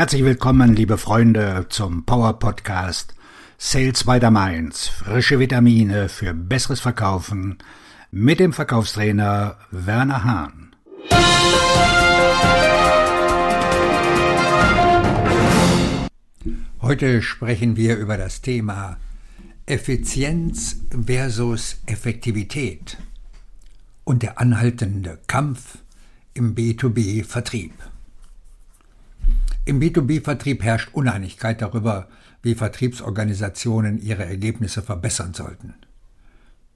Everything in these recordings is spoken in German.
Herzlich willkommen, liebe Freunde, zum Power Podcast Sales by the Mainz. Frische Vitamine für besseres Verkaufen mit dem Verkaufstrainer Werner Hahn. Heute sprechen wir über das Thema Effizienz versus Effektivität und der anhaltende Kampf im B2B-Vertrieb. Im B2B-Vertrieb herrscht Uneinigkeit darüber, wie Vertriebsorganisationen ihre Ergebnisse verbessern sollten.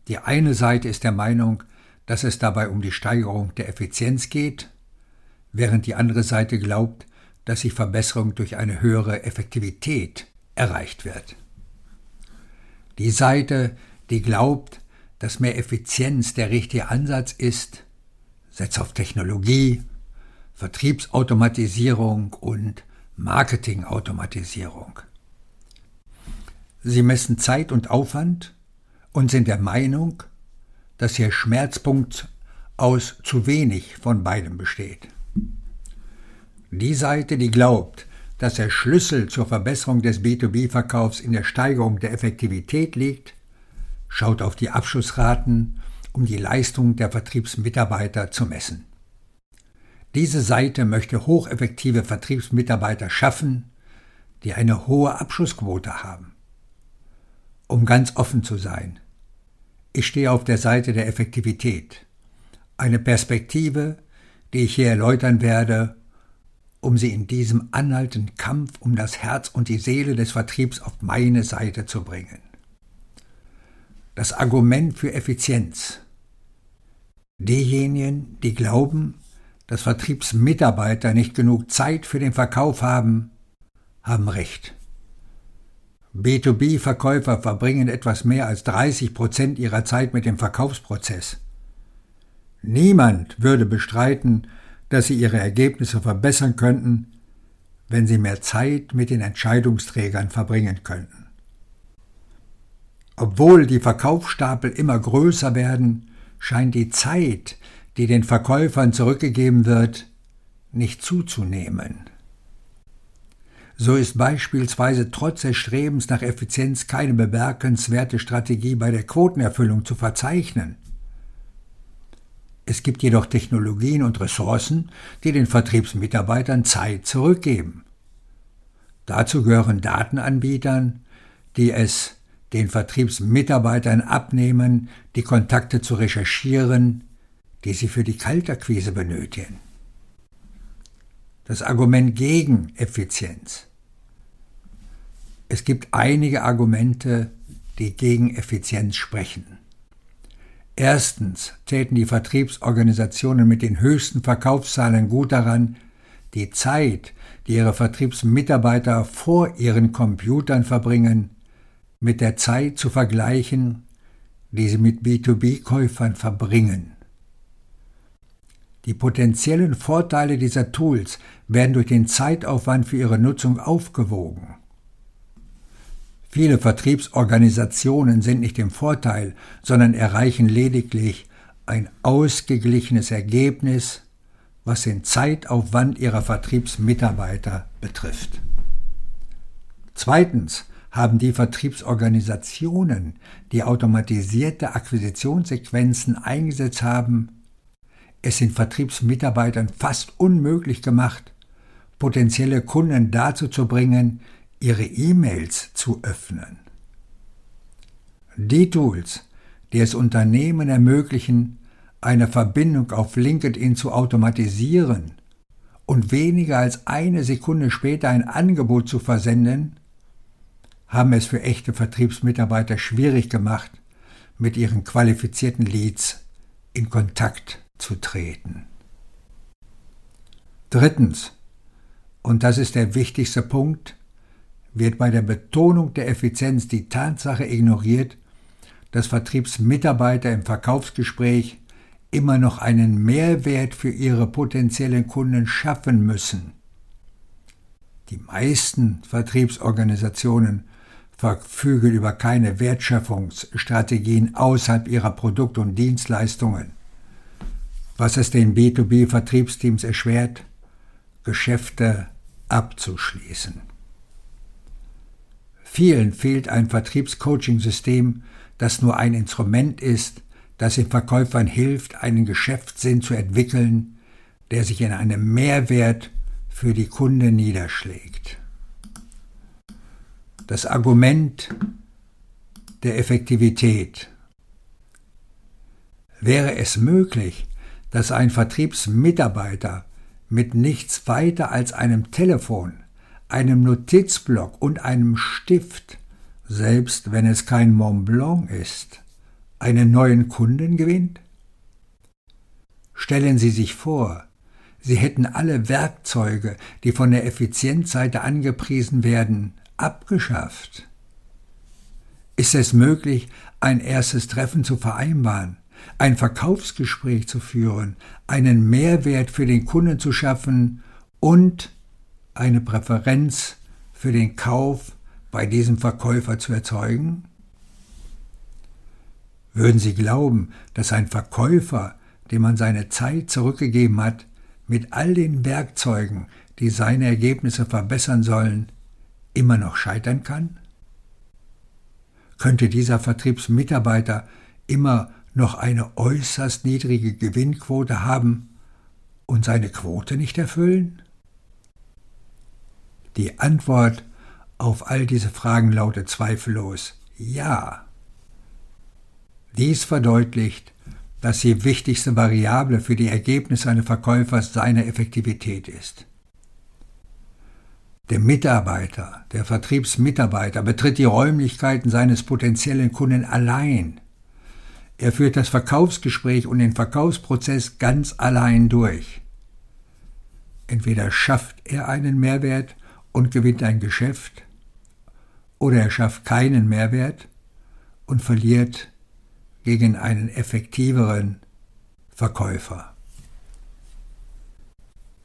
Die eine Seite ist der Meinung, dass es dabei um die Steigerung der Effizienz geht, während die andere Seite glaubt, dass die Verbesserung durch eine höhere Effektivität erreicht wird. Die Seite, die glaubt, dass mehr Effizienz der richtige Ansatz ist, setzt auf Technologie, Vertriebsautomatisierung und Marketingautomatisierung. Sie messen Zeit und Aufwand und sind der Meinung, dass ihr Schmerzpunkt aus zu wenig von beidem besteht. Die Seite, die glaubt, dass der Schlüssel zur Verbesserung des B2B-Verkaufs in der Steigerung der Effektivität liegt, schaut auf die Abschlussraten, um die Leistung der Vertriebsmitarbeiter zu messen. Diese Seite möchte hocheffektive Vertriebsmitarbeiter schaffen, die eine hohe Abschlussquote haben. Um ganz offen zu sein, ich stehe auf der Seite der Effektivität, eine Perspektive, die ich hier erläutern werde, um sie in diesem anhaltenden Kampf um das Herz und die Seele des Vertriebs auf meine Seite zu bringen. Das Argument für Effizienz. Diejenigen, die glauben, dass Vertriebsmitarbeiter nicht genug Zeit für den Verkauf haben, haben recht. B2B-Verkäufer verbringen etwas mehr als 30 Prozent ihrer Zeit mit dem Verkaufsprozess. Niemand würde bestreiten, dass sie ihre Ergebnisse verbessern könnten, wenn sie mehr Zeit mit den Entscheidungsträgern verbringen könnten. Obwohl die Verkaufsstapel immer größer werden, scheint die Zeit, die den Verkäufern zurückgegeben wird, nicht zuzunehmen. So ist beispielsweise trotz des Strebens nach Effizienz keine bemerkenswerte Strategie bei der Quotenerfüllung zu verzeichnen. Es gibt jedoch Technologien und Ressourcen, die den Vertriebsmitarbeitern Zeit zurückgeben. Dazu gehören Datenanbietern, die es den Vertriebsmitarbeitern abnehmen, die Kontakte zu recherchieren, die sie für die Kaltakquise benötigen. Das Argument gegen Effizienz. Es gibt einige Argumente, die gegen Effizienz sprechen. Erstens täten die Vertriebsorganisationen mit den höchsten Verkaufszahlen gut daran, die Zeit, die ihre Vertriebsmitarbeiter vor ihren Computern verbringen, mit der Zeit zu vergleichen, die sie mit B2B-Käufern verbringen. Die potenziellen Vorteile dieser Tools werden durch den Zeitaufwand für ihre Nutzung aufgewogen. Viele Vertriebsorganisationen sind nicht im Vorteil, sondern erreichen lediglich ein ausgeglichenes Ergebnis, was den Zeitaufwand ihrer Vertriebsmitarbeiter betrifft. Zweitens haben die Vertriebsorganisationen, die automatisierte Akquisitionssequenzen eingesetzt haben, es den Vertriebsmitarbeitern fast unmöglich gemacht, potenzielle Kunden dazu zu bringen, ihre E-Mails zu öffnen. Die Tools, die es Unternehmen ermöglichen, eine Verbindung auf LinkedIn zu automatisieren und weniger als eine Sekunde später ein Angebot zu versenden, haben es für echte Vertriebsmitarbeiter schwierig gemacht, mit ihren qualifizierten Leads in Kontakt zu treten. Drittens, und das ist der wichtigste Punkt, wird bei der Betonung der Effizienz die Tatsache ignoriert, dass Vertriebsmitarbeiter im Verkaufsgespräch immer noch einen Mehrwert für ihre potenziellen Kunden schaffen müssen. Die meisten Vertriebsorganisationen verfügen über keine Wertschöpfungsstrategien außerhalb ihrer Produkt- und Dienstleistungen was es den B2B-Vertriebsteams erschwert, Geschäfte abzuschließen. Vielen fehlt ein Vertriebscoaching-System, das nur ein Instrument ist, das den Verkäufern hilft, einen Geschäftssinn zu entwickeln, der sich in einem Mehrwert für die Kunde niederschlägt. Das Argument der Effektivität. Wäre es möglich, dass ein Vertriebsmitarbeiter mit nichts weiter als einem Telefon einem Notizblock und einem Stift, selbst wenn es kein Mont Blanc ist, einen neuen Kunden gewinnt? Stellen Sie sich vor, Sie hätten alle Werkzeuge, die von der Effizienzseite angepriesen werden, abgeschafft. Ist es möglich, ein erstes Treffen zu vereinbaren, ein Verkaufsgespräch zu führen, einen Mehrwert für den Kunden zu schaffen und eine Präferenz für den Kauf bei diesem Verkäufer zu erzeugen? Würden Sie glauben, dass ein Verkäufer, dem man seine Zeit zurückgegeben hat, mit all den Werkzeugen, die seine Ergebnisse verbessern sollen, immer noch scheitern kann? Könnte dieser Vertriebsmitarbeiter immer noch eine äußerst niedrige Gewinnquote haben und seine Quote nicht erfüllen? Die Antwort auf all diese Fragen lautet zweifellos Ja. Dies verdeutlicht, dass die wichtigste Variable für die Ergebnisse eines Verkäufers seine Effektivität ist. Der Mitarbeiter, der Vertriebsmitarbeiter betritt die Räumlichkeiten seines potenziellen Kunden allein. Er führt das Verkaufsgespräch und den Verkaufsprozess ganz allein durch. Entweder schafft er einen Mehrwert und gewinnt ein Geschäft, oder er schafft keinen Mehrwert und verliert gegen einen effektiveren Verkäufer.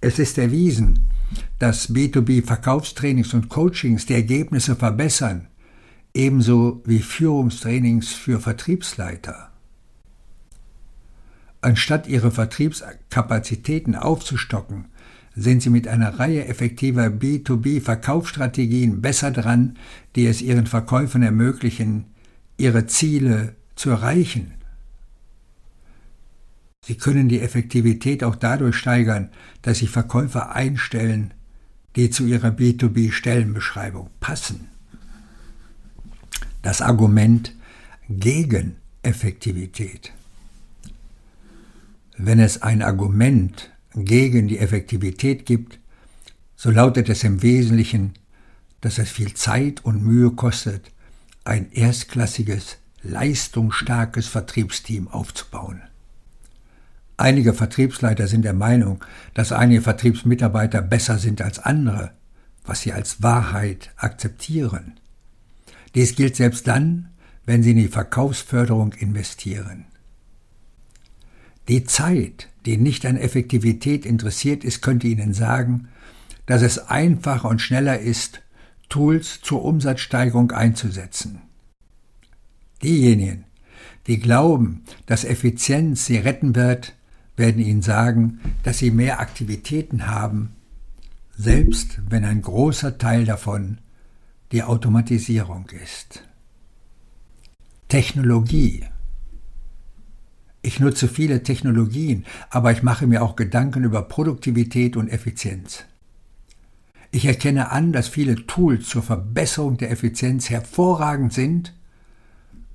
Es ist erwiesen, dass B2B-Verkaufstrainings und Coachings die Ergebnisse verbessern, ebenso wie Führungstrainings für Vertriebsleiter. Anstatt ihre Vertriebskapazitäten aufzustocken, sind sie mit einer Reihe effektiver B2B-Verkaufsstrategien besser dran, die es ihren Verkäufern ermöglichen, ihre Ziele zu erreichen. Sie können die Effektivität auch dadurch steigern, dass sie Verkäufer einstellen, die zu ihrer B2B-Stellenbeschreibung passen. Das Argument gegen Effektivität. Wenn es ein Argument gegen die Effektivität gibt, so lautet es im Wesentlichen, dass es viel Zeit und Mühe kostet, ein erstklassiges, leistungsstarkes Vertriebsteam aufzubauen. Einige Vertriebsleiter sind der Meinung, dass einige Vertriebsmitarbeiter besser sind als andere, was sie als Wahrheit akzeptieren. Dies gilt selbst dann, wenn sie in die Verkaufsförderung investieren. Die Zeit, die nicht an Effektivität interessiert ist, könnte Ihnen sagen, dass es einfacher und schneller ist, Tools zur Umsatzsteigerung einzusetzen. Diejenigen, die glauben, dass Effizienz sie retten wird, werden Ihnen sagen, dass sie mehr Aktivitäten haben, selbst wenn ein großer Teil davon die Automatisierung ist. Technologie ich nutze viele Technologien, aber ich mache mir auch Gedanken über Produktivität und Effizienz. Ich erkenne an, dass viele Tools zur Verbesserung der Effizienz hervorragend sind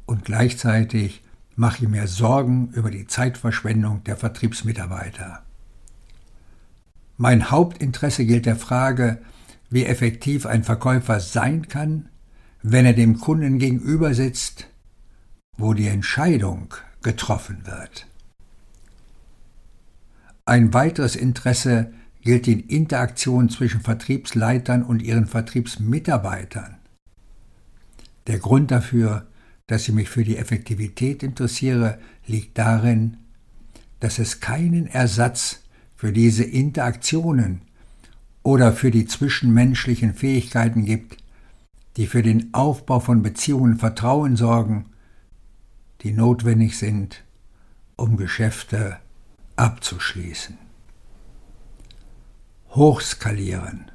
und gleichzeitig mache ich mir Sorgen über die Zeitverschwendung der Vertriebsmitarbeiter. Mein Hauptinteresse gilt der Frage, wie effektiv ein Verkäufer sein kann, wenn er dem Kunden gegenüber sitzt, wo die Entscheidung getroffen wird. Ein weiteres Interesse gilt den Interaktionen zwischen Vertriebsleitern und ihren Vertriebsmitarbeitern. Der Grund dafür, dass ich mich für die Effektivität interessiere, liegt darin, dass es keinen Ersatz für diese Interaktionen oder für die zwischenmenschlichen Fähigkeiten gibt, die für den Aufbau von Beziehungen Vertrauen sorgen die notwendig sind, um Geschäfte abzuschließen. Hochskalieren.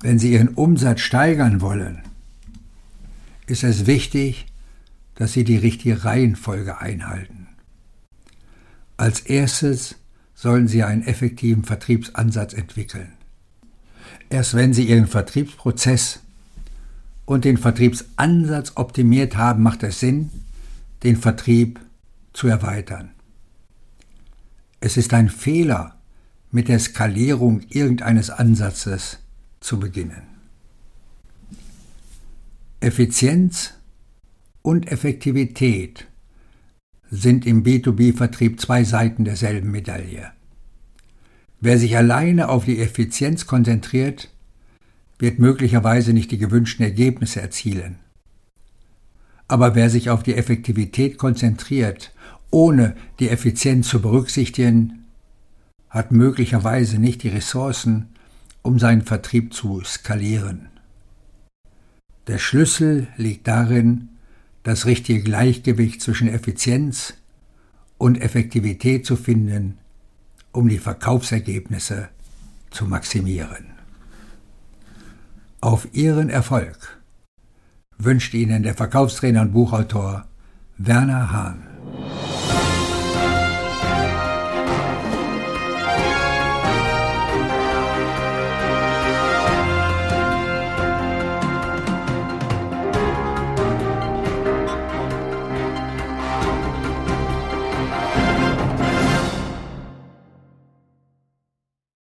Wenn Sie Ihren Umsatz steigern wollen, ist es wichtig, dass Sie die richtige Reihenfolge einhalten. Als erstes sollen Sie einen effektiven Vertriebsansatz entwickeln. Erst wenn Sie Ihren Vertriebsprozess und den Vertriebsansatz optimiert haben, macht es Sinn, den Vertrieb zu erweitern. Es ist ein Fehler, mit der Skalierung irgendeines Ansatzes zu beginnen. Effizienz und Effektivität sind im B2B-Vertrieb zwei Seiten derselben Medaille. Wer sich alleine auf die Effizienz konzentriert, wird möglicherweise nicht die gewünschten Ergebnisse erzielen. Aber wer sich auf die Effektivität konzentriert, ohne die Effizienz zu berücksichtigen, hat möglicherweise nicht die Ressourcen, um seinen Vertrieb zu skalieren. Der Schlüssel liegt darin, das richtige Gleichgewicht zwischen Effizienz und Effektivität zu finden, um die Verkaufsergebnisse zu maximieren. Auf Ihren Erfolg wünscht Ihnen der Verkaufstrainer und Buchautor Werner Hahn.